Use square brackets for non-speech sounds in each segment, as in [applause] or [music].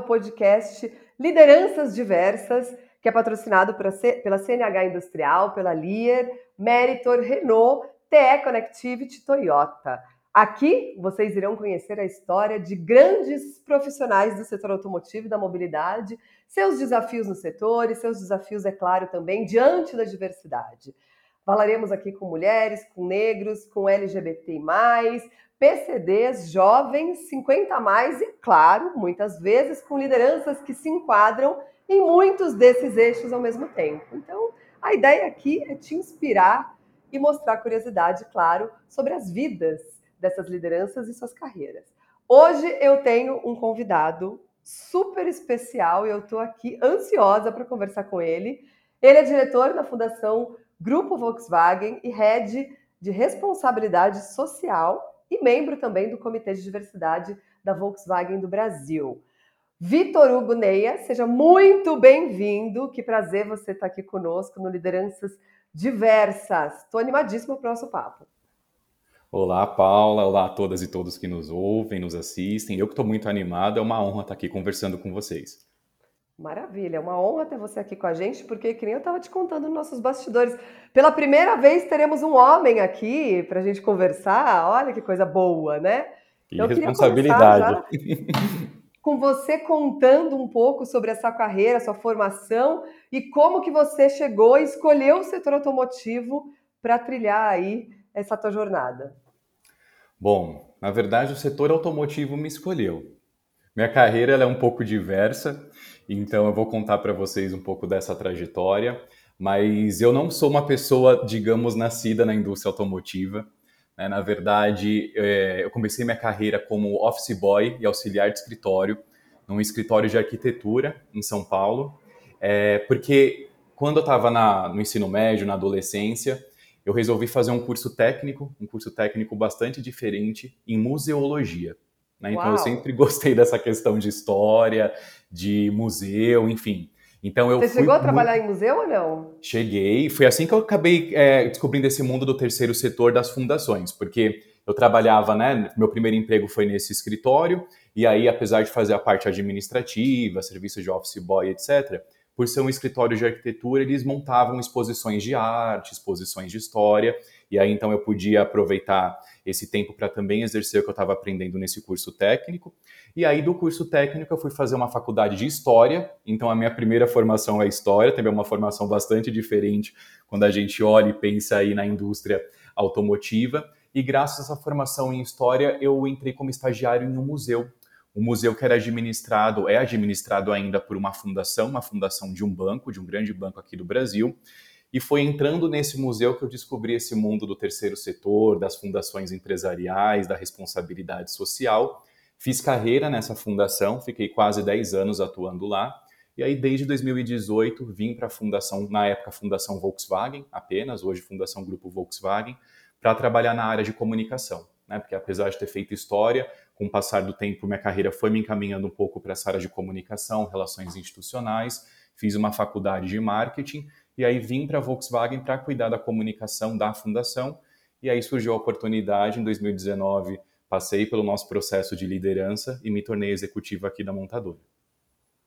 ao podcast Lideranças Diversas, que é patrocinado pela CNH Industrial, pela Lear, Meritor, Renault, TE Connectivity Toyota. Aqui vocês irão conhecer a história de grandes profissionais do setor automotivo e da mobilidade, seus desafios no setor e seus desafios, é claro, também diante da diversidade. Falaremos aqui com mulheres, com negros, com LGBT+, PCDs, jovens, 50 a mais e, claro, muitas vezes com lideranças que se enquadram em muitos desses eixos ao mesmo tempo. Então, a ideia aqui é te inspirar e mostrar curiosidade, claro, sobre as vidas dessas lideranças e suas carreiras. Hoje eu tenho um convidado super especial e eu estou aqui ansiosa para conversar com ele. Ele é diretor da Fundação Grupo Volkswagen e head de responsabilidade social e membro também do Comitê de Diversidade da Volkswagen do Brasil. Vitor Hugo Neia, seja muito bem-vindo. Que prazer você estar aqui conosco no Lideranças Diversas. Estou animadíssima para o nosso papo. Olá, Paula. Olá a todas e todos que nos ouvem, nos assistem. Eu que estou muito animado, é uma honra estar aqui conversando com vocês. Maravilha, é uma honra ter você aqui com a gente, porque que nem eu estava te contando nos nossos bastidores. Pela primeira vez teremos um homem aqui para a gente conversar. Olha que coisa boa, né? Que então, responsabilidade. [laughs] com você contando um pouco sobre essa carreira, sua formação e como que você chegou e escolheu o setor automotivo para trilhar aí essa tua jornada. Bom, na verdade o setor automotivo me escolheu. Minha carreira é um pouco diversa. Então eu vou contar para vocês um pouco dessa trajetória, mas eu não sou uma pessoa, digamos, nascida na indústria automotiva. Né? Na verdade, é, eu comecei minha carreira como office boy e auxiliar de escritório, num escritório de arquitetura em São Paulo, é, porque quando eu estava no ensino médio, na adolescência, eu resolvi fazer um curso técnico, um curso técnico bastante diferente em museologia. Né? Então eu sempre [laughs] gostei dessa questão de história, de museu, enfim. Então eu Você chegou a trabalhar em museu ou não? Cheguei. Foi assim que eu acabei é, descobrindo esse mundo do terceiro setor das fundações, porque eu trabalhava, né? Meu primeiro emprego foi nesse escritório e aí, apesar de fazer a parte administrativa, serviço de office boy, etc., por ser um escritório de arquitetura, eles montavam exposições de arte, exposições de história, e aí então eu podia aproveitar esse tempo para também exercer o que eu estava aprendendo nesse curso técnico. E aí do curso técnico eu fui fazer uma faculdade de história, então a minha primeira formação é história, também é uma formação bastante diferente quando a gente olha e pensa aí na indústria automotiva. E graças a essa formação em história, eu entrei como estagiário em um museu o museu que era administrado, é administrado ainda por uma fundação, uma fundação de um banco, de um grande banco aqui do Brasil. E foi entrando nesse museu que eu descobri esse mundo do terceiro setor, das fundações empresariais, da responsabilidade social. Fiz carreira nessa fundação, fiquei quase 10 anos atuando lá. E aí, desde 2018, vim para a fundação, na época, Fundação Volkswagen, apenas, hoje Fundação Grupo Volkswagen, para trabalhar na área de comunicação. Né? Porque apesar de ter feito história, com o passar do tempo, minha carreira foi me encaminhando um pouco para essa área de comunicação, relações institucionais, fiz uma faculdade de marketing e aí vim para a Volkswagen para cuidar da comunicação da fundação. E aí surgiu a oportunidade em 2019, passei pelo nosso processo de liderança e me tornei executivo aqui da montadora.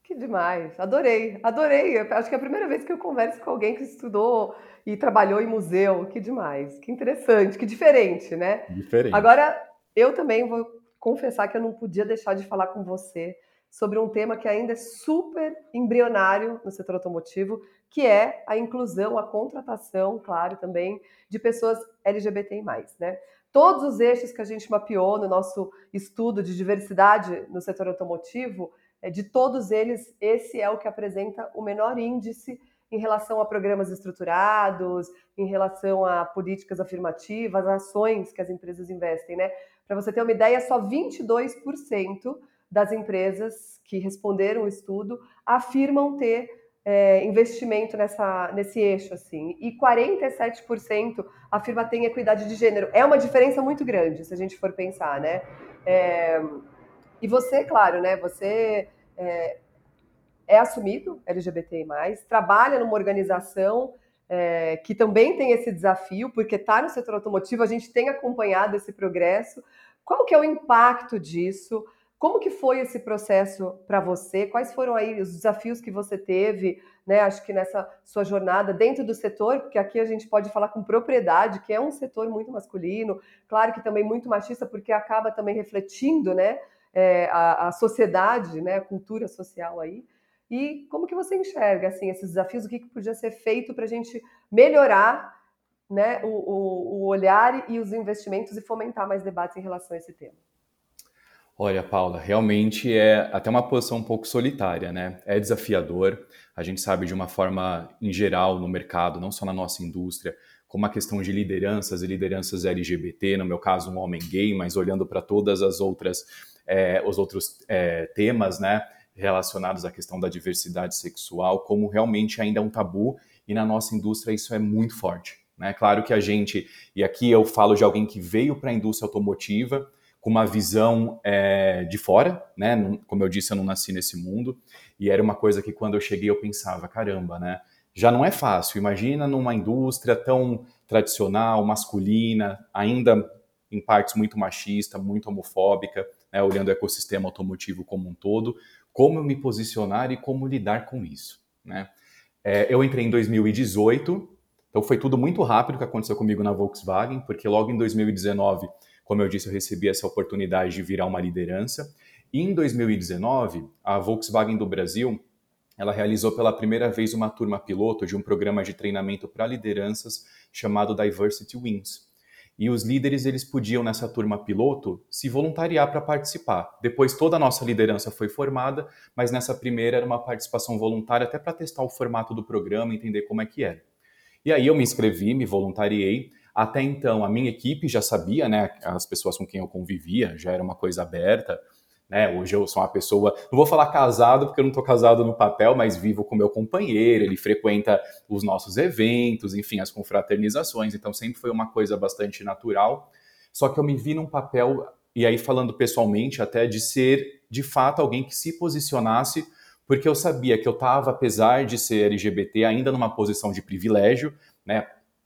Que demais, adorei, adorei. Acho que é a primeira vez que eu converso com alguém que estudou e trabalhou em museu. Que demais, que interessante, que diferente, né? Diferente. Agora, eu também vou confessar que eu não podia deixar de falar com você sobre um tema que ainda é super embrionário no setor automotivo, que é a inclusão, a contratação, claro, também de pessoas LGBTI+, né? Todos os eixos que a gente mapeou no nosso estudo de diversidade no setor automotivo, é, de todos eles, esse é o que apresenta o menor índice em relação a programas estruturados, em relação a políticas afirmativas, ações que as empresas investem, né? Para você ter uma ideia, só 22% das empresas que responderam o estudo afirmam ter é, investimento nessa, nesse eixo, assim, e 47% afirma ter equidade de gênero. É uma diferença muito grande, se a gente for pensar, né? É, e você, claro, né? Você é, é assumido LGBTI+, trabalha numa organização é, que também tem esse desafio, porque está no setor automotivo, a gente tem acompanhado esse progresso. Qual que é o impacto disso? Como que foi esse processo para você? Quais foram aí os desafios que você teve, né? Acho que nessa sua jornada dentro do setor, porque aqui a gente pode falar com propriedade, que é um setor muito masculino, claro que também muito machista, porque acaba também refletindo, né? É, a, a, sociedade, né? A cultura social aí. E como que você enxerga assim esses desafios? O que, que podia ser feito para a gente melhorar, né? O, o, o olhar e os investimentos e fomentar mais debates em relação a esse tema? Olha, Paula, realmente é até uma posição um pouco solitária, né? É desafiador. A gente sabe de uma forma em geral no mercado, não só na nossa indústria, como a questão de lideranças e lideranças LGBT, no meu caso um homem gay, mas olhando para todas as outras é, os outros é, temas, né, relacionados à questão da diversidade sexual, como realmente ainda é um tabu e na nossa indústria isso é muito forte. Né? Claro que a gente, e aqui eu falo de alguém que veio para a indústria automotiva com uma visão é, de fora, né? Como eu disse, eu não nasci nesse mundo e era uma coisa que quando eu cheguei eu pensava, caramba, né? Já não é fácil. Imagina numa indústria tão tradicional, masculina, ainda em partes muito machista, muito homofóbica, né? olhando o ecossistema automotivo como um todo, como eu me posicionar e como lidar com isso, né? É, eu entrei em 2018, então foi tudo muito rápido que aconteceu comigo na Volkswagen, porque logo em 2019 como eu disse, eu recebi essa oportunidade de virar uma liderança. E em 2019, a Volkswagen do Brasil, ela realizou pela primeira vez uma turma piloto de um programa de treinamento para lideranças chamado Diversity Wings. E os líderes eles podiam nessa turma piloto se voluntariar para participar. Depois toda a nossa liderança foi formada, mas nessa primeira era uma participação voluntária até para testar o formato do programa, entender como é que era. E aí eu me inscrevi, me voluntariei até então, a minha equipe já sabia, né? As pessoas com quem eu convivia, já era uma coisa aberta. Né? Hoje eu sou uma pessoa, não vou falar casado, porque eu não estou casado no papel, mas vivo com meu companheiro, ele frequenta os nossos eventos, enfim, as confraternizações, então sempre foi uma coisa bastante natural. Só que eu me vi num papel, e aí falando pessoalmente, até de ser de fato alguém que se posicionasse, porque eu sabia que eu estava, apesar de ser LGBT, ainda numa posição de privilégio, né?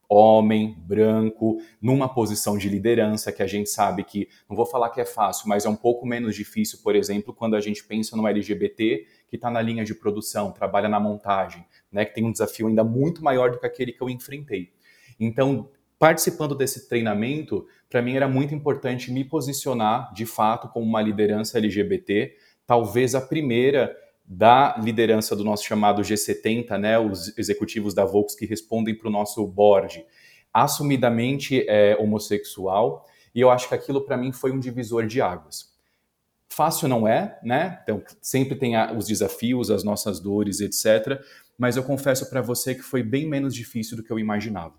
Homem, branco, numa posição de liderança, que a gente sabe que, não vou falar que é fácil, mas é um pouco menos difícil, por exemplo, quando a gente pensa no LGBT que está na linha de produção, trabalha na montagem, né, que tem um desafio ainda muito maior do que aquele que eu enfrentei. Então, participando desse treinamento, para mim era muito importante me posicionar, de fato, como uma liderança LGBT, talvez a primeira da liderança do nosso chamado G70, né, os executivos da Volks que respondem para o nosso board, assumidamente é, homossexual, e eu acho que aquilo para mim foi um divisor de águas. Fácil não é, né? Então sempre tem os desafios, as nossas dores, etc. Mas eu confesso para você que foi bem menos difícil do que eu imaginava,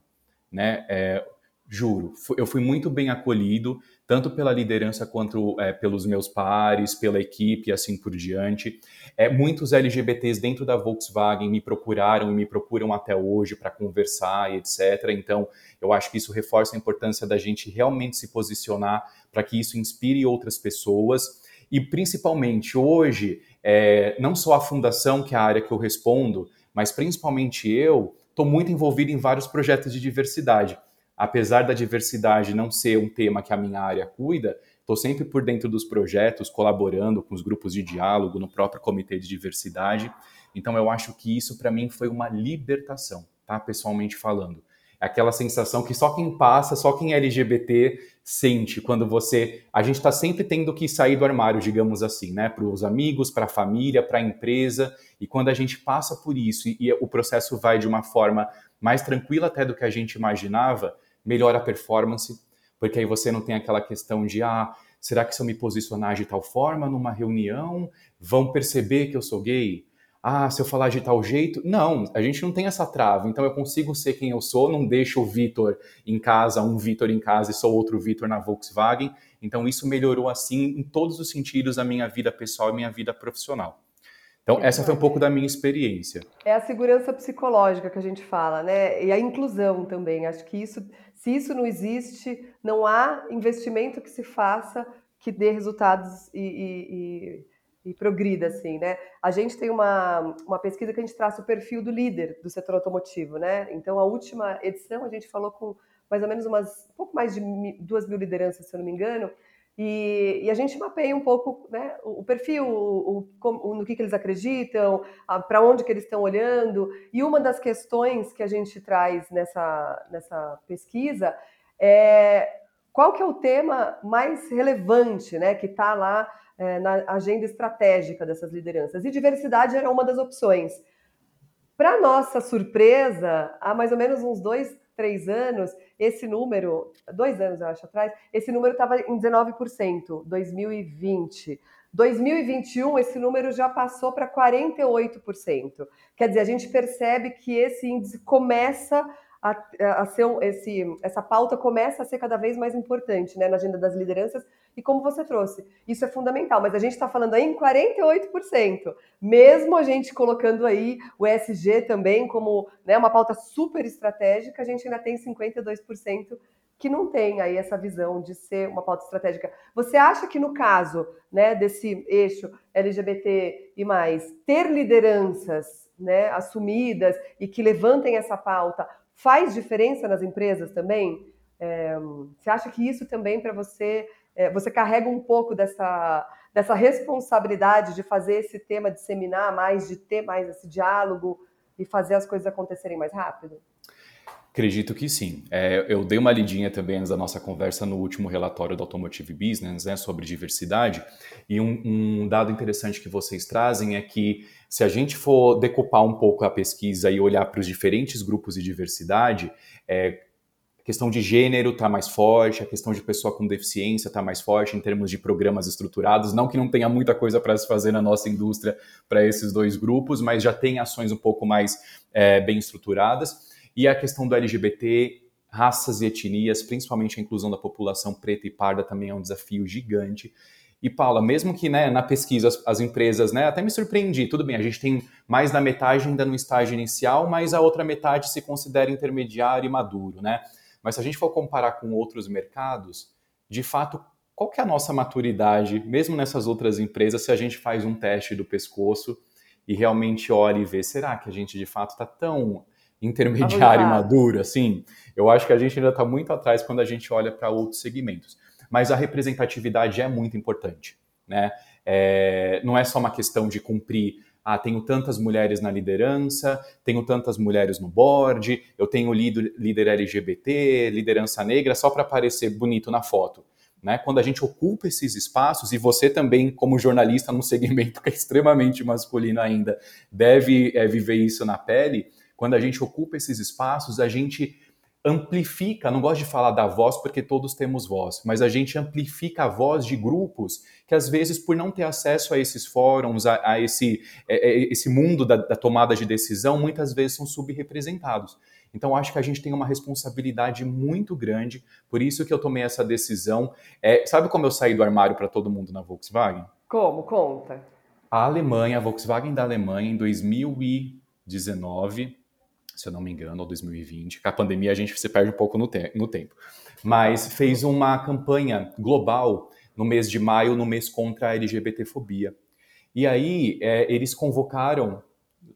né? É, juro, eu fui muito bem acolhido, tanto pela liderança quanto é, pelos meus pares, pela equipe e assim por diante. É, muitos LGBTs dentro da Volkswagen me procuraram e me procuram até hoje para conversar e etc. Então, eu acho que isso reforça a importância da gente realmente se posicionar para que isso inspire outras pessoas. E principalmente hoje, é, não só a fundação, que é a área que eu respondo, mas principalmente eu, estou muito envolvido em vários projetos de diversidade apesar da diversidade não ser um tema que a minha área cuida, estou sempre por dentro dos projetos, colaborando com os grupos de diálogo, no próprio comitê de diversidade. Então, eu acho que isso, para mim, foi uma libertação, tá? Pessoalmente falando. É aquela sensação que só quem passa, só quem é LGBT sente quando você. A gente está sempre tendo que sair do armário, digamos assim, né? Para os amigos, para a família, para a empresa. E quando a gente passa por isso e, e o processo vai de uma forma mais tranquila até do que a gente imaginava, melhora a performance, porque aí você não tem aquela questão de, ah, será que se eu me posicionar de tal forma numa reunião, vão perceber que eu sou gay? Ah, se eu falar de tal jeito. Não, a gente não tem essa trava. Então eu consigo ser quem eu sou, não deixo o Vitor em casa, um Vitor em casa e sou outro Vitor na Volkswagen. Então isso melhorou assim em todos os sentidos a minha vida pessoal e minha vida profissional. Então, essa foi um pouco da minha experiência. É a segurança psicológica que a gente fala, né? E a inclusão também. Acho que isso se isso não existe, não há investimento que se faça que dê resultados e, e, e, e progrida, assim, né? A gente tem uma, uma pesquisa que a gente traça o perfil do líder do setor automotivo, né? Então, a última edição a gente falou com mais ou menos umas, um pouco mais de duas mil lideranças, se eu não me engano, E, e, a gente mapeia um pouco né, o, perfil, o, o, no que, que eles acreditam, para onde que eles estão olhando. E uma das questões que a gente traz nessa, nessa pesquisa é qual que é o tema mais relevante, né, que está lá é, na agenda estratégica dessas lideranças. E diversidade era uma das opções. Para nossa surpresa, há mais ou menos uns dois, três anos, esse número, dois anos eu acho atrás, esse número estava em 19%, 2020. 2021, esse número já passou para 48%. Quer dizer, a gente percebe que esse índice começa a, a ser esse, essa pauta começa a ser cada vez mais importante né, na agenda das lideranças e como você trouxe, isso é fundamental, mas a gente está falando aí em 48%, mesmo a gente colocando aí o ESG também como né, uma pauta super estratégica, a gente ainda tem 52% que não tem aí essa visão de ser uma pauta estratégica. Você acha que no caso né, desse eixo LGBT e mais, ter lideranças né, assumidas e que levantem essa pauta faz diferença nas empresas também? É, você acha que isso também para você, é, você carrega um pouco dessa, dessa responsabilidade de fazer esse tema disseminar mais, de ter mais esse diálogo e fazer as coisas acontecerem mais rápido? Acredito que sim. É, eu dei uma lidinha também antes da nossa conversa no último relatório do Automotive Business né, sobre diversidade, e um, um, dado interessante que vocês trazem é que se a gente for decupar um pouco a pesquisa e olhar para os diferentes grupos de diversidade, é, a questão de gênero está mais forte, a questão de pessoa com deficiência está mais forte em termos de programas estruturados. Não que não tenha muita coisa para se fazer na nossa indústria para esses dois grupos, mas já tem ações um pouco mais é, bem estruturadas. E a questão do LGBT, raças e etnias, principalmente a inclusão da população preta e parda, também é um desafio gigante. E Paula, mesmo que né, na pesquisa as, as, empresas, né, até me surpreendi, tudo bem, a gente tem mais da metade ainda no estágio inicial, mas a outra metade se considera intermediário e maduro, né? Mas se a gente for comparar com outros mercados, de fato, qual que é a nossa maturidade, mesmo nessas outras empresas, se a gente faz um teste do pescoço e realmente olha e vê, será que a gente de fato está tão intermediário e maduro, assim, eu acho que a gente ainda está muito atrás quando a gente olha para outros segmentos. Mas a representatividade é muito importante, né? É, não é só uma questão de cumprir ah, tenho tantas mulheres na liderança, tenho tantas mulheres no board, eu tenho líder, líder LGBT, liderança negra, só para aparecer bonito na foto. Né? Quando a gente ocupa esses espaços, e você também, como jornalista num segmento que é extremamente masculino ainda, deve é, viver isso na pele, quando a gente ocupa esses espaços, a gente amplifica, não gosto de falar da voz porque todos temos voz, mas a gente amplifica a voz de grupos que às vezes por não ter acesso a esses fóruns, a, a esse, a, é, é, esse mundo da, da, tomada de decisão, muitas vezes são subrepresentados. Então acho que a gente tem uma responsabilidade muito grande, por isso que eu tomei essa decisão. É, sabe como eu saí do armário para todo mundo na Volkswagen? Como? Conta. A Alemanha, a Volkswagen da Alemanha, em 2019, se eu não me engano, ou 2020. Com a pandemia a gente se perde um pouco no, te no tempo. Mas fez uma campanha global no mês de maio, no mês contra a LGBTfobia. E aí é, eles convocaram,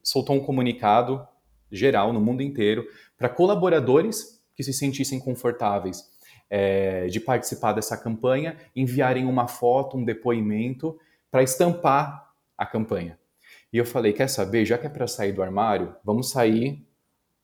soltou um comunicado geral no mundo inteiro para colaboradores que se sentissem confortáveis é, de participar dessa campanha, enviarem uma foto, um depoimento para estampar a campanha. E eu falei, quer saber, já que é para sair do armário, vamos sair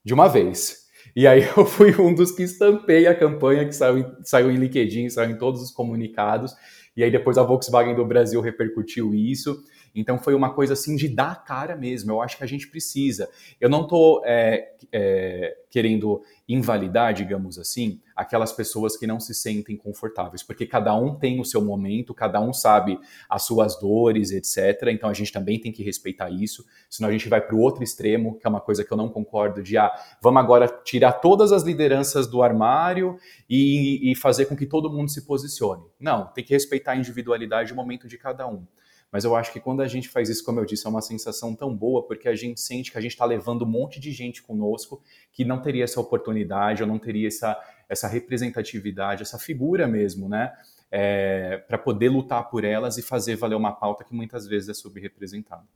de uma vez. E aí [laughs] eu fui um dos que estampei a campanha que saiu, saiu em LinkedIn, saiu em todos os comunicados. E aí depois a Volkswagen do Brasil repercutiu isso. Então foi uma coisa assim de dar a cara mesmo. Eu acho que a gente precisa. Eu não estou é, é, querendo invalidar, digamos assim, aquelas pessoas que não se sentem confortáveis, porque cada um tem o seu momento, cada um sabe as suas dores, etc. Então a gente também tem que respeitar isso, senão a gente vai para o outro extremo, que é uma coisa que eu não concordo, de ah, vamos agora tirar todas as lideranças do armário e, e fazer com que todo mundo se posicione. Não, tem que respeitar a individualidade e o momento de cada um. Mas eu acho que quando a gente faz isso, como eu disse, é uma sensação tão boa, porque a gente sente que a gente está levando um monte de gente conosco que não teria essa oportunidade, ou não teria essa, essa representatividade, essa figura mesmo, né? É, para poder lutar por elas e fazer valer uma pauta que muitas vezes é subrepresentada.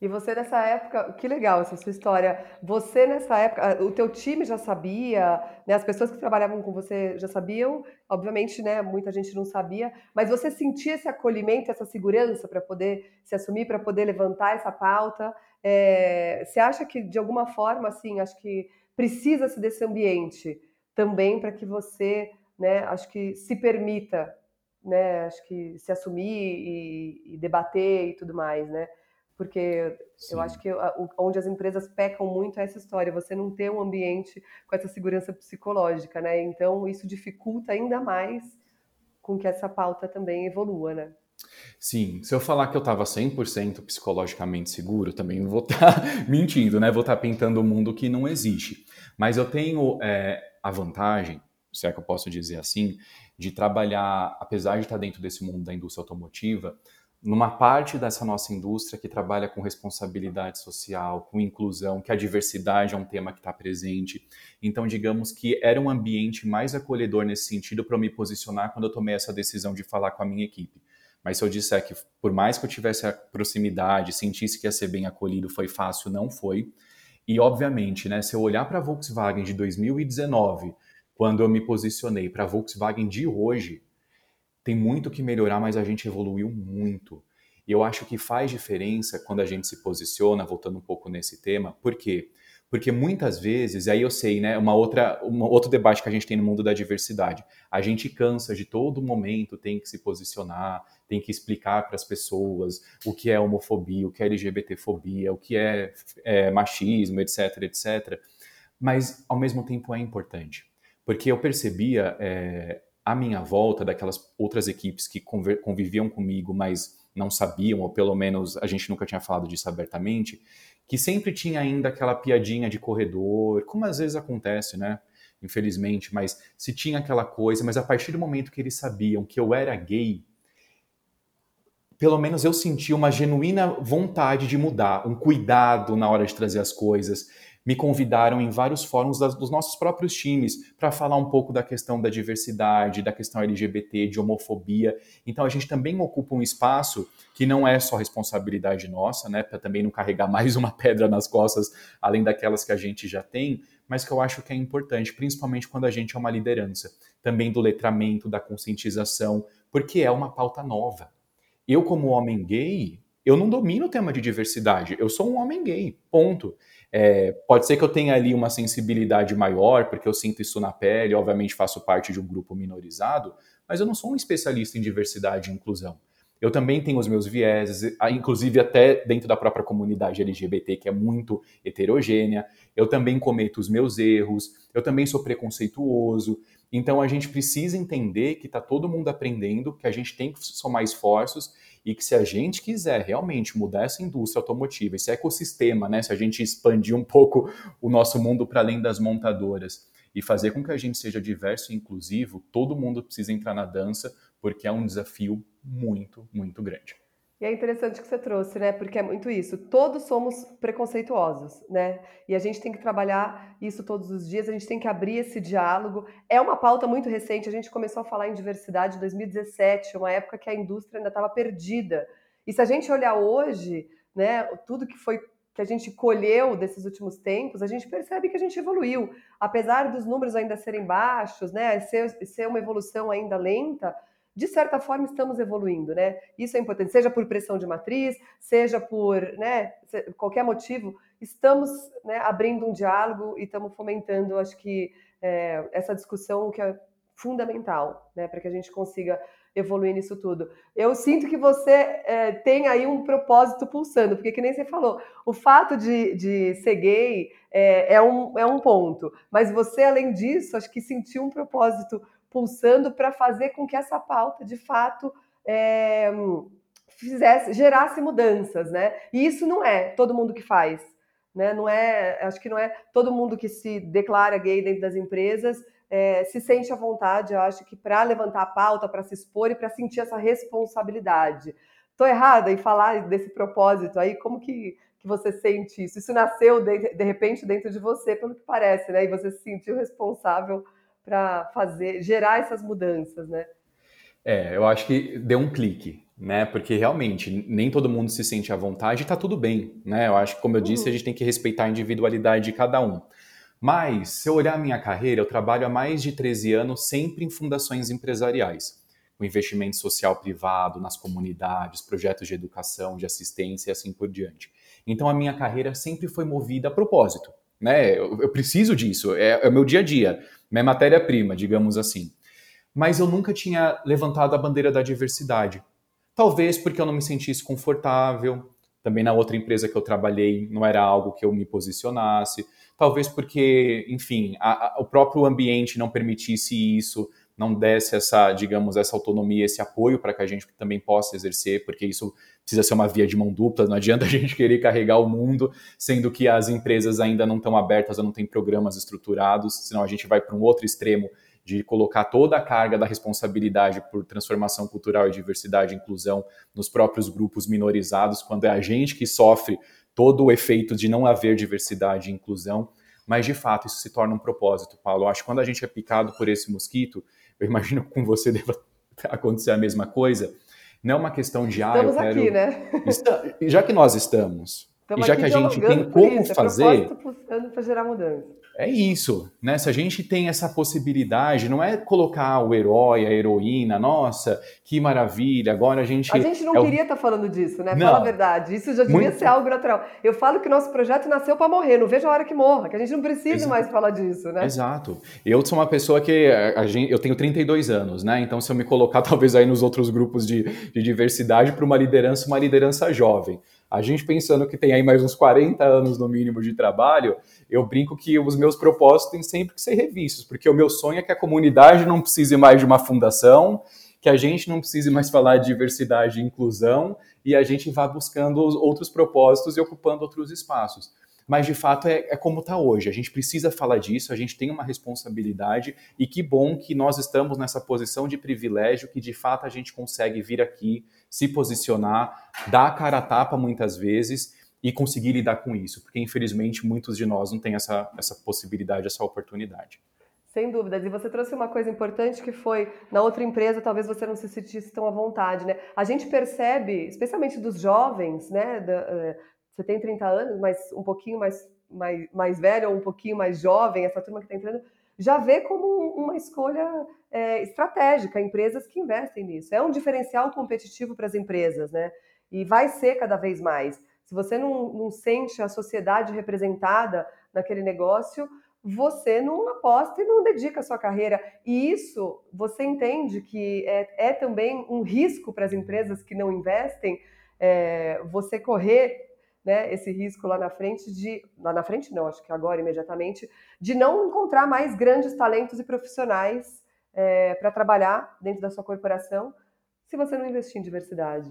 E você nessa época, que legal essa sua história. Você nessa época, o teu time já sabia, né? As pessoas que trabalhavam com você já sabiam, obviamente, né? Muita gente não sabia, mas você sentia esse acolhimento, essa segurança para poder se assumir, para poder levantar essa pauta. É, você acha que de alguma forma, assim, acho que precisa-se desse ambiente também para que você, né? Acho que se permita, né? Acho que se assumir e, e debater e tudo mais, né? Porque Sim. eu acho que onde as empresas pecam muito é essa história, você não ter um ambiente com essa segurança psicológica, né? Então, isso dificulta ainda mais com que essa pauta também evolua, né? Sim, se eu falar que eu estava 100% psicologicamente seguro, também vou estar tá [laughs] mentindo, né? Vou estar tá pintando um mundo que não existe. Mas eu tenho é, a vantagem, se é que eu posso dizer assim, de trabalhar, apesar de estar dentro desse mundo da indústria automotiva, numa parte dessa nossa indústria que trabalha com responsabilidade social, com inclusão, que a diversidade é um tema que está presente. Então, digamos que era um ambiente mais acolhedor nesse sentido para me posicionar quando eu tomei essa decisão de falar com a minha equipe. Mas se eu disser que, por mais que eu tivesse a proximidade, sentisse que ia ser bem acolhido, foi fácil, não foi. E, obviamente, né, se eu olhar para a Volkswagen de 2019, quando eu me posicionei para a Volkswagen de hoje, tem muito que melhorar, mas a gente evoluiu muito. E eu acho que faz diferença quando a gente se posiciona, voltando um pouco nesse tema, por quê? Porque muitas vezes, aí eu sei, né, uma outra, um outro debate que a gente tem no mundo da diversidade, a gente cansa de todo momento, tem que se posicionar, tem que explicar para as pessoas o que é homofobia, o que é LGBTfobia, o que é, é machismo, etc, etc. Mas, ao mesmo tempo, é importante. Porque eu percebia é, à minha volta, daquelas outras equipes que conviviam comigo, mas não sabiam, ou pelo menos a gente nunca tinha falado disso abertamente, que sempre tinha ainda aquela piadinha de corredor, como às vezes acontece, né? Infelizmente, mas se tinha aquela coisa, mas a partir do momento que eles sabiam que eu era gay, pelo menos eu sentia uma genuína vontade de mudar, um cuidado na hora de trazer as coisas me convidaram em vários fóruns das, dos nossos próprios times para falar um pouco da questão da diversidade, da questão LGBT, de homofobia. Então a gente também ocupa um espaço que não é só responsabilidade nossa, né, para também não carregar [laughs] mais uma pedra nas costas além daquelas que a gente já tem, mas que eu acho que é importante, principalmente quando a gente é uma liderança, também do letramento, da conscientização, porque é uma pauta nova. Eu como homem gay, eu não domino o tema de diversidade, eu sou um homem gay, ponto. É, pode ser que eu tenha ali uma sensibilidade maior, porque eu sinto isso na pele, obviamente faço parte de um grupo minorizado, mas eu não sou um especialista em diversidade e inclusão. Eu também tenho os meus vieses, inclusive até dentro da própria comunidade LGBT, que é muito heterogênea. Eu também cometo os meus erros, eu também sou preconceituoso. Então a gente precisa entender que está todo mundo aprendendo, que a gente tem que somar esforços e que se a gente quiser realmente mudar essa indústria automotiva, esse ecossistema, né, se a gente expandir um pouco o nosso mundo para além das montadoras e fazer com que a gente seja diverso e inclusivo, todo mundo precisa entrar na dança, porque é um desafio muito, muito grande. E é interessante que você trouxe, né? Porque é muito isso. Todos somos preconceituosos, né? E a gente tem que trabalhar isso todos os dias, a gente tem que abrir esse diálogo. É uma pauta muito recente, a gente começou a falar em diversidade em 2017, uma época que a indústria ainda estava perdida. E se a gente olhar hoje, né, tudo que foi que a gente colheu desses últimos tempos, a gente percebe que a gente evoluiu. Apesar dos números ainda serem baixos, né, ser, ser uma evolução ainda lenta, de certa forma estamos evoluindo, né? Isso é importante, seja por pressão de matriz, seja por né, qualquer motivo, estamos né, abrindo um diálogo e estamos fomentando, acho que, é, essa discussão que é fundamental, né, para que a gente consiga evoluir nisso tudo. Eu sinto que você é, tem aí um propósito pulsando, porque que nem você falou, o fato de, de ser gay é, é, um, é um ponto, mas você, além disso, acho que sentiu um propósito pulsando para fazer com que essa pauta, de fato, é, fizesse, gerasse mudanças, né? E isso não é todo mundo que faz, né? Não é, acho que não é todo mundo que se declara gay dentro das empresas é, se sente à vontade, eu acho que para levantar a pauta, para se expor e para sentir essa responsabilidade. Estou errada em falar desse propósito aí? Como que, que você sente isso? Isso nasceu de, de repente dentro de você, pelo que parece, né? E você se sentiu responsável para fazer, gerar essas mudanças, né? É, eu acho que deu um clique. né? Porque realmente nem todo mundo se sente à vontade e tá tudo bem, né? Eu acho que, como eu disse, a gente tem que respeitar a individualidade de cada um. Mas, se eu olhar a minha carreira, eu trabalho há mais de 13 anos sempre em fundações empresariais, com investimento social privado nas comunidades, projetos de educação, de assistência e assim por diante. Então, a minha carreira sempre foi movida a propósito, né? Eu, eu preciso disso, é, é o meu dia a dia, minha matéria-prima, digamos assim. Mas eu nunca tinha levantado a bandeira da diversidade. Talvez porque eu não me sentisse confortável, também na outra empresa que eu trabalhei não era algo que eu me posicionasse. Talvez porque, enfim, a, a, o próprio ambiente não permitisse isso, não desse essa, digamos, essa autonomia, esse apoio para que a gente também possa exercer, porque isso precisa ser uma via de mão dupla, não adianta a gente [laughs] querer carregar o mundo, sendo que as empresas ainda não estão abertas ou não têm programas estruturados, senão a gente vai para um outro extremo de colocar toda a carga da responsabilidade por transformação cultural e diversidade e inclusão nos próprios grupos minorizados, quando é a gente que sofre todo o efeito de não haver diversidade e inclusão. Mas, de fato, isso se torna um propósito, Paulo. Eu acho que quando a gente é picado por esse mosquito, eu imagino que com você deva [laughs] acontecer a mesma coisa, não é uma questão de, ah, estamos eu quero... aqui, né? Já que nós estamos, estamos e já que a gente tem como isso, é fazer... Para gerar mudança. É isso, né? Se a gente tem essa possibilidade, não é colocar o herói, a heroína, nossa, que maravilha, agora a gente. A gente não é queria estar o... tá falando disso, né? Não. Fala a verdade. Isso já devia Muito... ser algo natural. Eu falo que nosso projeto nasceu para morrer, não vejo a hora que morra, que a gente não precisa Exato. mais falar disso, né? Exato. Eu sou uma pessoa que. A gente, eu tenho 32 anos, né? Então, se eu me colocar [laughs] talvez aí nos outros grupos de, de diversidade para uma liderança, uma liderança jovem. A gente pensando que tem aí mais uns 40 anos no mínimo de trabalho, eu brinco que os meus propósitos têm sempre que ser revistos, porque o meu sonho é que a comunidade não precise mais de uma fundação, que a gente não precise mais falar de diversidade e inclusão e a gente vá buscando outros propósitos e ocupando outros espaços mas de fato é, é como está hoje. A gente precisa falar disso, a gente tem uma responsabilidade e que bom que nós estamos nessa posição de privilégio que de fato a gente consegue vir aqui, se posicionar, dar a cara a tapa muitas vezes e conseguir lidar com isso, porque infelizmente muitos de nós não têm essa, essa possibilidade, essa oportunidade. Sem dúvidas. E você trouxe uma coisa importante que foi, na outra empresa, talvez você não se sentisse tão à vontade, né? A gente percebe, especialmente dos jovens, né, da, eh, você tem 30 anos, mas um pouquinho mais, mais, mais velho ou um pouquinho mais jovem, essa turma que está entrando, já vê como uma escolha é, estratégica, empresas que investem nisso. É um diferencial competitivo para as empresas, né? E vai ser cada vez mais. Se você não, não sente a sociedade representada naquele negócio, você não aposta e não dedica a sua carreira. E isso você entende que é, é também um risco para as empresas que não investem, é, você correr né, esse risco lá na frente de. Lá na frente, não, acho que agora, imediatamente, de não encontrar mais grandes talentos e profissionais é, para trabalhar dentro da sua corporação se você não investir em diversidade.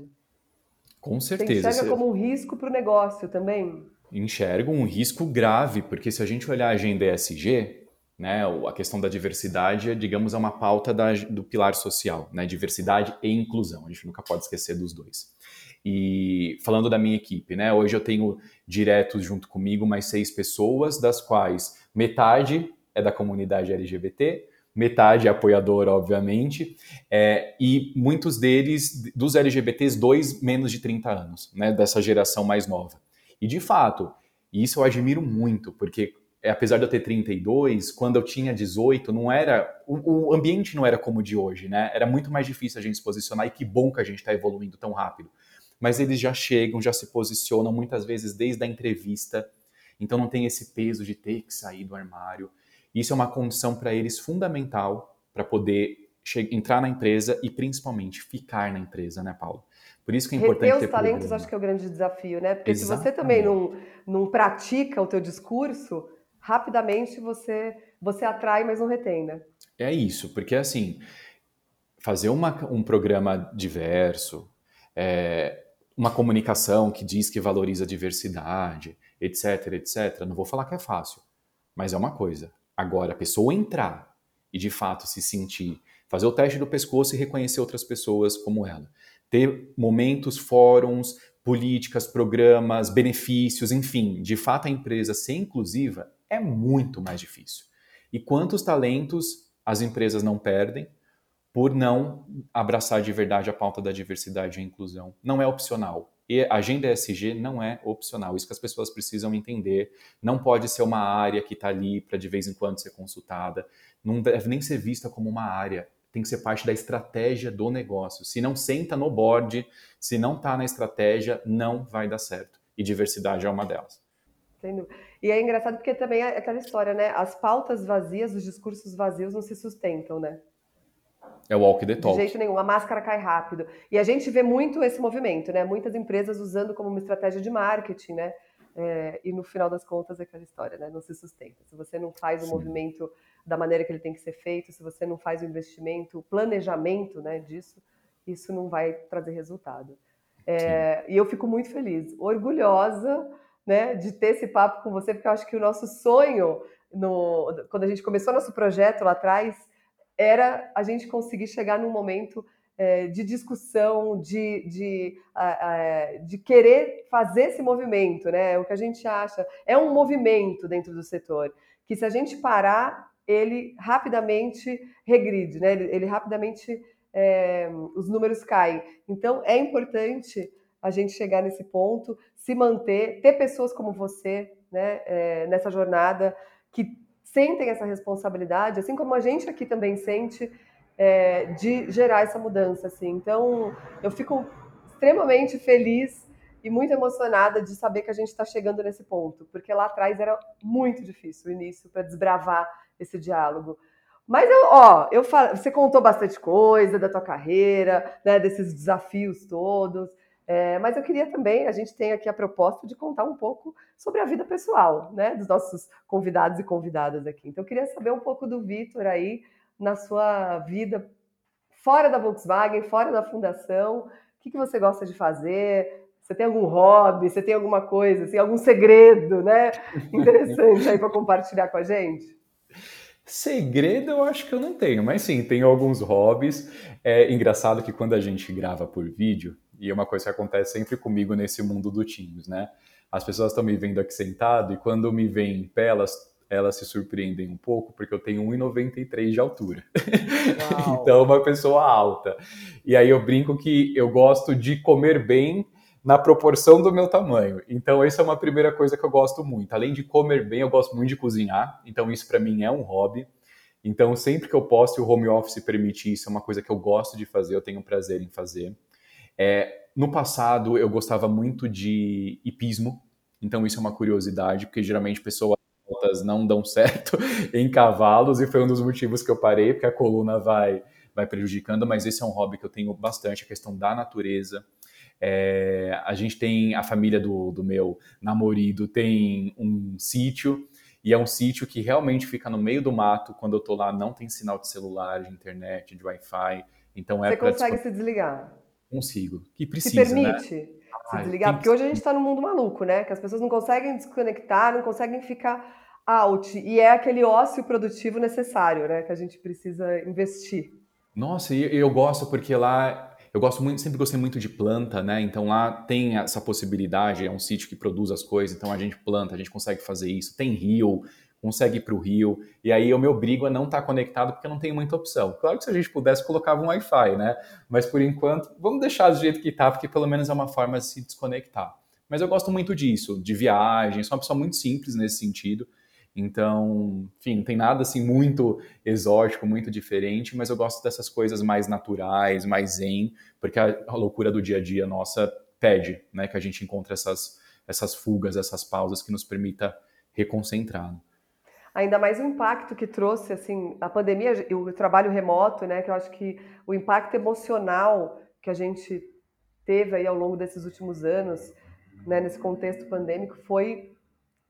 Com certeza. Você enxerga como um risco para o negócio também? Enxergo um risco grave, porque se a gente olhar a agenda ESG, né, a questão da diversidade, digamos, é uma pauta da, do pilar social, né, diversidade e inclusão. A gente nunca pode esquecer dos dois. E falando da minha equipe, né? Hoje eu tenho diretos junto comigo mais seis pessoas, das quais metade é da comunidade LGBT, metade é apoiador, obviamente, é, e muitos deles, dos LGBTs, dois menos de 30 anos, né? Dessa geração mais nova. E de fato, isso eu admiro muito, porque é, apesar de eu ter 32, quando eu tinha 18, não era. O, o ambiente não era como o de hoje, né? Era muito mais difícil a gente se posicionar e que bom que a gente está evoluindo tão rápido mas eles já chegam, já se posicionam muitas vezes desde a entrevista, então não tem esse peso de ter que sair do armário. Isso é uma condição para eles fundamental para poder entrar na empresa e principalmente ficar na empresa, né, Paulo? Por isso que é importante Reter os ter talentos, acho que é o grande desafio, né? Porque Exatamente. se você também não, não pratica o teu discurso, rapidamente você você atrai, mas não retém, né? É isso, porque assim, fazer uma, um programa diverso, é, uma comunicação que diz que valoriza a diversidade, etc, etc. Não vou falar que é fácil, mas é uma coisa. Agora, a pessoa entrar e de fato se sentir, fazer o teste do pescoço e reconhecer outras pessoas como ela, ter momentos, fóruns, políticas, programas, benefícios, enfim, de fato a empresa ser inclusiva é muito mais difícil. E quantos talentos as empresas não perdem por não abraçar de verdade a pauta da diversidade e inclusão. Não é opcional. E a agenda ESG não é opcional. Isso que as pessoas precisam entender. Não pode ser uma área que está ali para de vez em quando ser consultada. Não deve nem ser vista como uma área. Tem que ser parte da estratégia do negócio. Se não senta no board, se não está na estratégia, não vai dar certo. E diversidade é uma delas. E é engraçado porque também é aquela história, né? As pautas vazias, os discursos vazios não se sustentam, né? É o walk the talk. De jeito nenhum, a máscara cai rápido. E a gente vê muito esse movimento, né? Muitas empresas usando como uma estratégia de marketing, né? É, e no final das contas é aquela história, né? Não se sustenta. Se você não faz o Sim. movimento da maneira que ele tem que ser feito, se você não faz o investimento, o planejamento, né, disso, isso não vai trazer resultado. É, e eu fico muito feliz, orgulhosa, né, de ter esse papo com você, porque eu acho que o nosso sonho, no, quando a gente começou nosso projeto lá atrás, era a gente conseguir chegar num momento é, de discussão, de, de, de querer fazer esse movimento, né? O que a gente acha é um movimento dentro do setor que se a gente parar, ele rapidamente regride, né? Ele, ele rapidamente é, os números caem. Então é importante a gente chegar nesse ponto, se manter, ter pessoas como você, né? É, nessa jornada que sentem essa responsabilidade, assim como a gente aqui também sente, é, de gerar essa mudança. Assim. Então, eu fico extremamente feliz e muito emocionada de saber que a gente está chegando nesse ponto, porque lá atrás era muito difícil o início para desbravar esse diálogo. Mas eu, ó, eu falo, você contou bastante coisa da tua carreira, né, desses desafios todos. É, mas eu queria também, a gente tem aqui a proposta de contar um pouco sobre a vida pessoal, né, dos nossos convidados e convidadas aqui. Então, eu queria saber um pouco do Vitor aí, na sua vida fora da Volkswagen, fora da fundação. O que, que você gosta de fazer? Você tem algum hobby? Você tem alguma coisa, assim, algum segredo, né, [laughs] interessante aí para compartilhar com a gente? Segredo eu acho que eu não tenho, mas sim, tenho alguns hobbies. É engraçado que quando a gente grava por vídeo, e é uma coisa que acontece sempre comigo nesse mundo do Teams, né? As pessoas estão me vendo aqui sentado e quando me veem em pé, elas, elas se surpreendem um pouco porque eu tenho 1,93 de altura. [laughs] então, uma pessoa alta. E aí eu brinco que eu gosto de comer bem na proporção do meu tamanho. Então, essa é uma primeira coisa que eu gosto muito. Além de comer bem, eu gosto muito de cozinhar. Então, isso para mim é um hobby. Então, sempre que eu posso e o home office permite isso, é uma coisa que eu gosto de fazer, eu tenho prazer em fazer. É, no passado, eu gostava muito de hipismo, então isso é uma curiosidade, porque geralmente pessoas altas não dão [laughs] certo em cavalos, e foi um dos motivos que eu parei, porque a coluna vai, vai prejudicando, mas esse é um hobby que eu tenho bastante, a questão da natureza. É, a gente tem, a família do, do meu namorado tem um sítio, e é um sítio que realmente fica no meio do mato. Quando eu tô lá, não tem sinal de celular, de internet, de Wi-Fi. Então é Você consegue se desligar? Consigo. Que precisa, Se né? permite né? se desligar, porque hoje a gente está num mundo maluco, né? Que as pessoas não conseguem desconectar, não conseguem ficar out. E é aquele ócio produtivo necessário, né? Que a gente precisa investir. Nossa, e eu gosto porque lá eu gosto muito, sempre gostei muito de planta, né? Então lá tem essa possibilidade, é um sítio que produz as coisas, então a gente planta, a gente consegue fazer isso. Tem rio, consegue ir para o Rio, e aí eu me obrigo a não estar tá conectado porque não tenho muita opção. Claro que se a gente pudesse, colocava um Wi-Fi, né? Mas por enquanto, vamos deixar do jeito que está, porque pelo menos é uma forma de se desconectar. Mas eu gosto muito disso, de viagem, sou uma pessoa muito simples nesse sentido. Então, enfim, não tem nada assim muito exótico, muito diferente, mas eu gosto dessas coisas mais naturais, mais zen, porque a, a loucura do dia a dia nossa pede, né, que a gente encontre essas, essas fugas, essas pausas que nos permita reconcentrar. Ainda mais o impacto que trouxe assim a pandemia e o trabalho remoto, né? Que eu acho que o impacto emocional que a gente teve aí ao longo desses últimos anos, né, nesse contexto pandêmico, foi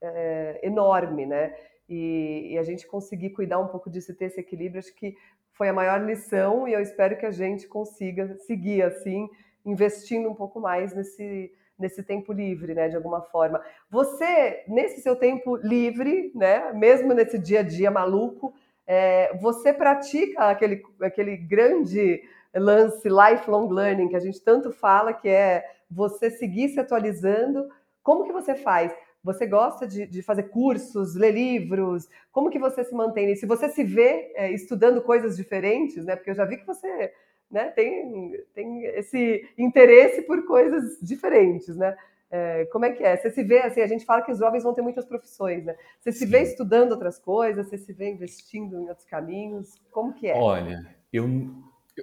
é, enorme, né? E, e, a gente conseguir cuidar um pouco disso ter esse equilíbrio, acho que foi a maior lição e eu espero que a gente consiga seguir assim, investindo um pouco mais nesse nesse tempo livre, né, de alguma forma. Você, nesse seu tempo livre, né, mesmo nesse dia a dia maluco, é, você pratica aquele, aquele grande lance lifelong learning que a gente tanto fala, que é você seguir se atualizando. Como que você faz? Você gosta de, de, fazer cursos, ler livros? Como que você se mantém? E se você se vê é, estudando coisas diferentes, né? Porque eu já vi que você né, tem, tem esse interesse por coisas diferentes, né? É, como é que é? Você se vê, assim, a gente fala que os jovens vão ter muitas profissões, né? Você se vê estudando outras coisas, você se vê investindo em outros caminhos, como que é? Olha, eu,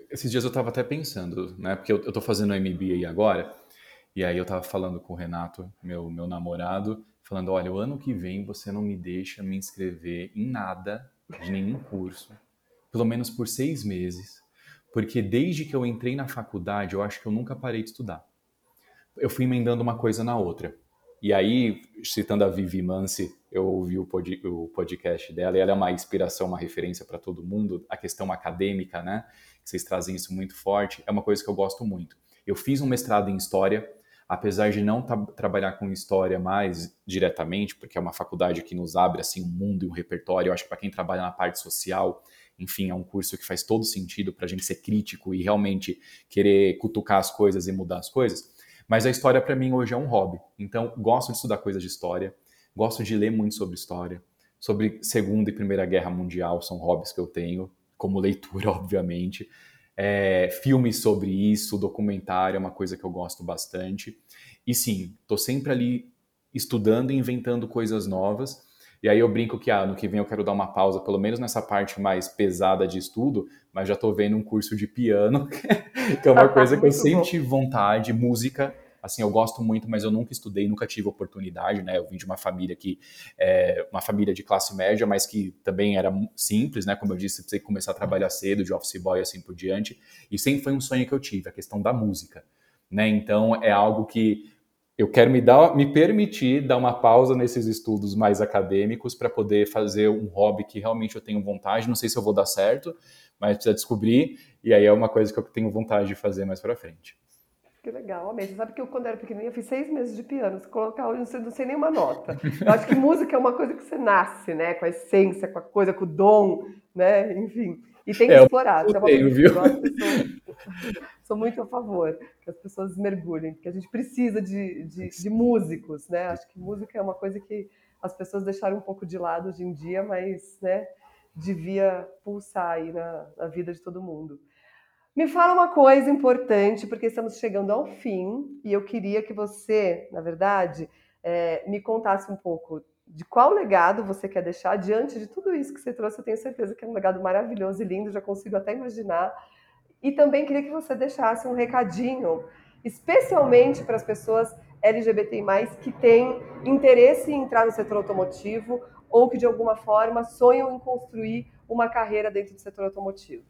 esses dias eu estava até pensando, né? Porque eu estou fazendo MBA agora, e aí eu estava falando com o Renato, meu, meu namorado, falando, olha, o ano que vem você não me deixa me inscrever em nada, de nenhum curso, pelo menos por seis meses, porque desde que eu entrei na faculdade, eu acho que eu nunca parei de estudar eu fui emendando uma coisa na outra. E aí, citando a Vivi Mansi, eu ouvi o, pod, o podcast dela, e ela é uma inspiração, uma referência para todo mundo. A questão acadêmica, né? Vocês trazem isso muito forte, é uma coisa que eu gosto muito. Eu fiz um mestrado em História, apesar de não trabalhar com História mais diretamente, porque é uma faculdade que nos abre assim um mundo e um repertório. Eu acho que para quem trabalha na parte social, enfim, é um curso que faz todo sentido para a gente ser crítico e realmente querer cutucar as coisas e mudar as coisas. Mas a história para mim hoje é um hobby. Então, gosto de estudar coisas de história, gosto de ler muito sobre história, sobre Segunda e Primeira Guerra Mundial, são hobbies que eu tenho, como leitura, [laughs] obviamente. É, filmes sobre isso, documentário é uma coisa que eu gosto bastante. E sim, estou sempre ali estudando e inventando coisas novas. E aí eu brinco que ah, no que vem eu quero dar uma pausa, pelo menos nessa parte mais pesada de estudo, mas já estou vendo um curso de piano, [laughs] que é uma [laughs] coisa que eu sempre tive vontade, música assim, eu gosto muito, mas eu nunca estudei, nunca tive oportunidade, né? Eu vim de uma família que é uma família de classe média, mas que também era simples, né? Como eu disse, precisei começar a trabalhar cedo, de office boy assim por diante, e sempre foi um sonho que eu tive, a questão da música, né? Então é algo que eu quero me dar, me permitir dar uma pausa nesses estudos mais acadêmicos para poder fazer um hobby que realmente eu tenho vontade. Não sei se eu vou dar certo, mas precisa descobrir. E aí é uma coisa que eu tenho vontade de fazer mais para frente. Que legal, amei. Você sabe que eu, quando era pequenininha, eu fiz seis meses de piano. Se colocar hoje, não sei, nenhuma nota. [laughs] Eu acho que música é uma coisa que você nasce, né? Com a essência, com a coisa, com o dom, né? Enfim. E tem que é, explorar. Eu, é tenho, viu? Sou, sou, muito a favor que as pessoas mergulhem, porque a gente precisa de, de, de músicos, né? Acho que música é uma coisa que as pessoas deixaram um pouco de lado hoje em dia, mas, né? Devia pulsar aí na, na vida de todo mundo. Me fala uma coisa importante, porque estamos chegando ao fim e eu queria que você, na verdade, é, me contasse um pouco de qual legado você quer deixar diante de tudo isso que você trouxe. Eu tenho certeza que é um legado maravilhoso e lindo, já consigo até imaginar. E também queria que você deixasse um recadinho, especialmente para as pessoas LGBTI, que têm interesse em entrar no setor automotivo ou que de alguma forma sonham em construir uma carreira dentro do setor automotivo.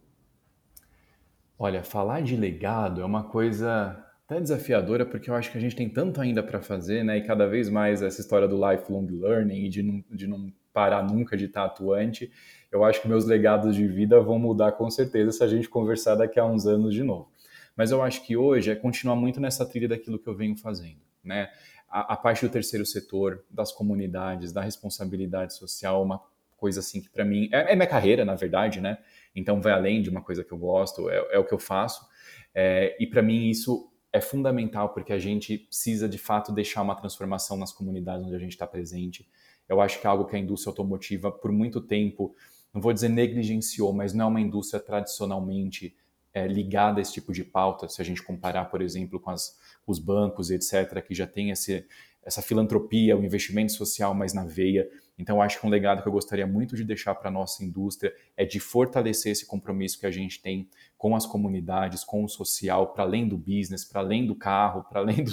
Olha, falar de legado é uma coisa até desafiadora, porque eu acho que a gente tem tanto ainda para fazer, né? E cada vez mais essa história do lifelong learning e de não, de não parar nunca de estar atuante. Eu acho que meus legados de vida vão mudar com certeza se a gente conversar daqui a uns anos de novo. Mas eu acho que hoje é continuar muito nessa trilha daquilo que eu venho fazendo, né? A, a parte do terceiro setor, das comunidades, da responsabilidade social, uma coisa assim que para mim é, é minha carreira, na verdade, né? Então vai além de uma coisa que eu gosto, é, é o que eu faço. É, e para mim isso é fundamental porque a gente precisa de fato deixar uma transformação nas comunidades onde a gente está presente. Eu acho que é algo que a indústria automotiva, por muito tempo, não vou dizer negligenciou, mas não é uma indústria tradicionalmente é, ligada a esse tipo de pauta. Se a gente comparar, por exemplo, com as, os bancos, etc., que já tem esse, essa filantropia, o investimento social mais na veia. Então, acho que um legado que eu gostaria muito de deixar para a nossa indústria é de fortalecer esse compromisso que a gente tem com as comunidades, com o social, para além do business, para além do carro, para além [laughs] do,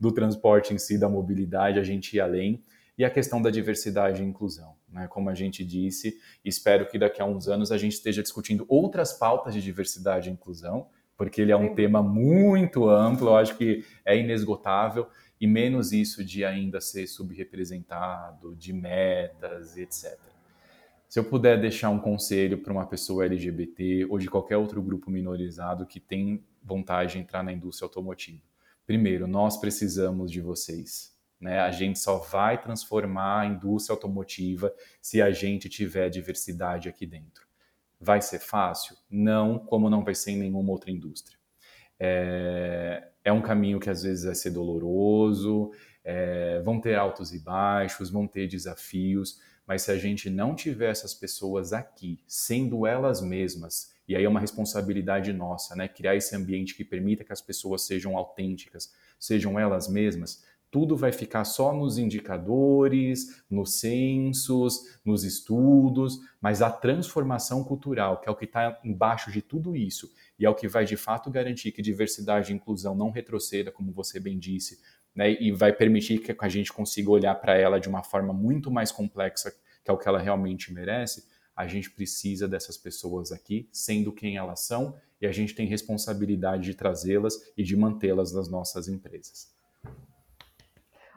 do transporte em si, da mobilidade, a gente ir além. E a questão da diversidade e inclusão. Né? Como a gente disse, espero que daqui a uns anos a gente esteja discutindo outras pautas de diversidade e inclusão, porque ele é um tema muito amplo, eu acho que é inesgotável e menos isso de ainda ser subrepresentado, de metas, etc. Se eu puder deixar um conselho para uma pessoa LGBT ou de qualquer outro grupo minorizado que tem vontade de entrar na indústria automotiva, primeiro, nós precisamos de vocês. Né? A gente só vai transformar a indústria automotiva se a gente tiver diversidade aqui dentro. Vai ser fácil? Não, como não vai ser em nenhuma outra indústria É, é um caminho que às vezes vai ser doloroso, é, vão ter altos e baixos, vão ter desafios, mas se a gente não tiver essas pessoas aqui, sendo elas mesmas, e aí é uma responsabilidade nossa, né? Criar esse ambiente que permita que as pessoas sejam autênticas, sejam elas mesmas, tudo vai ficar só nos indicadores, nos censos, nos estudos, mas a transformação cultural, que é o que está embaixo de tudo isso, e é o que vai de fato garantir que diversidade e inclusão não retroceda, como você bem disse, né, e vai permitir que a gente consiga olhar para ela de uma forma muito mais complexa, que é o que ela realmente merece, a gente precisa dessas pessoas aqui, sendo quem elas são, e a gente tem responsabilidade de trazê-las e de mantê-las nas nossas empresas.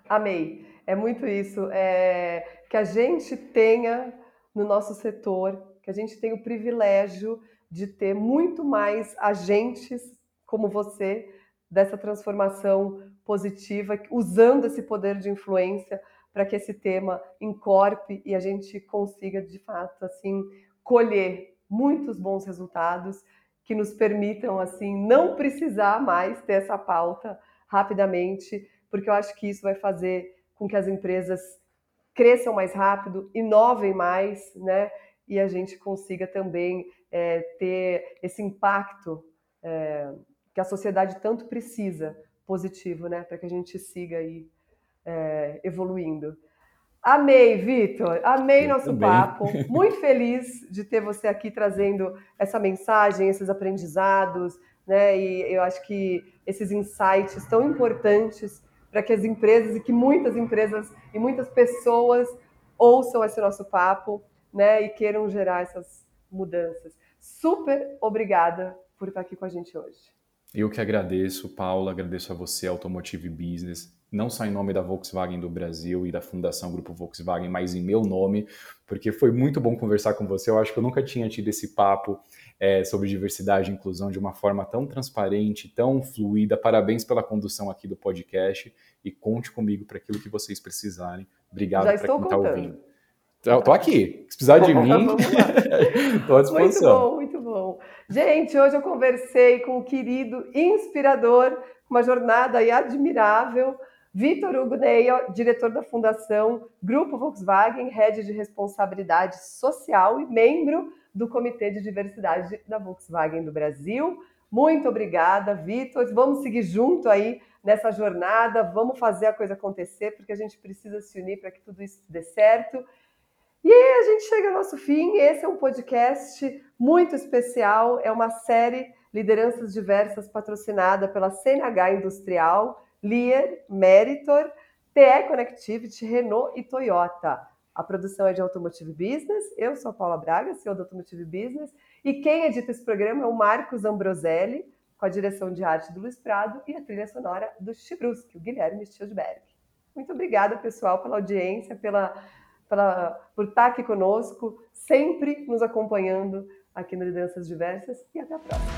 Amei. É muito isso. É, que a gente tenha no nosso setor, que a gente tenha o privilégio de ter muito mais agentes como você dessa transformação positiva, usando esse poder de influência para que esse tema encorpe e a gente consiga de fato assim colher muitos bons resultados que nos permitam assim não precisar mais ter essa pauta rapidamente porque eu acho que isso vai fazer com que as empresas cresçam mais rápido, inovem mais, né? E a gente consiga também é, ter esse impacto é, que a sociedade tanto precisa, positivo, né? Para que a gente siga aí é, evoluindo. Amei, Vitor. Amei eu nosso também. papo. [laughs] Muito feliz de ter você aqui trazendo essa mensagem, esses aprendizados, né? E eu acho que esses insights tão importantes para que as empresas e que muitas empresas e muitas pessoas ouçam esse nosso papo, né, e queiram gerar essas mudanças. Super obrigada por estar aqui com a gente hoje. Eu que agradeço, Paula, agradeço a você, Automotive Business, não só em nome da Volkswagen do Brasil e da Fundação Grupo Volkswagen, mas em meu nome, porque foi muito bom conversar com você. Eu acho que eu nunca tinha tido esse papo é, sobre diversidade e inclusão de uma forma tão transparente, tão fluida. Parabéns pela condução aqui do podcast e conte comigo para aquilo que vocês precisarem. Obrigado para quem está ouvindo. Estou aqui. Se precisar de [laughs] mim, [laughs] estou à disposição. Muito bom, muito bom. Gente, hoje eu conversei com o querido, inspirador, uma jornada aí admirável, Vitor Hugo Neia, diretor da Fundação Grupo Volkswagen, head de responsabilidade social e membro do Comitê de Diversidade da Volkswagen do Brasil. Muito obrigada, Vitor. Vamos seguir junto aí nessa jornada, vamos fazer a coisa acontecer, porque a gente precisa se unir para que tudo isso dê certo. E a gente chega ao nosso fim. Esse é um podcast muito especial, é uma série Lideranças Diversas patrocinada pela CNH Industrial, Lear, Meritor, TE Connectivity, Renault e Toyota. A produção é de Automotive Business. Eu sou a Paula Braga, CEO do Automotive Business. E quem edita esse programa é o Marcos Ambroselli, com a direção de arte do Luiz Prado e a trilha sonora do Chibruski, o Guilherme Stilberg. Muito obrigada, pessoal, pela audiência, pela, pela, por estar aqui conosco, sempre nos acompanhando aqui no Lideranças Diversas e até a próxima.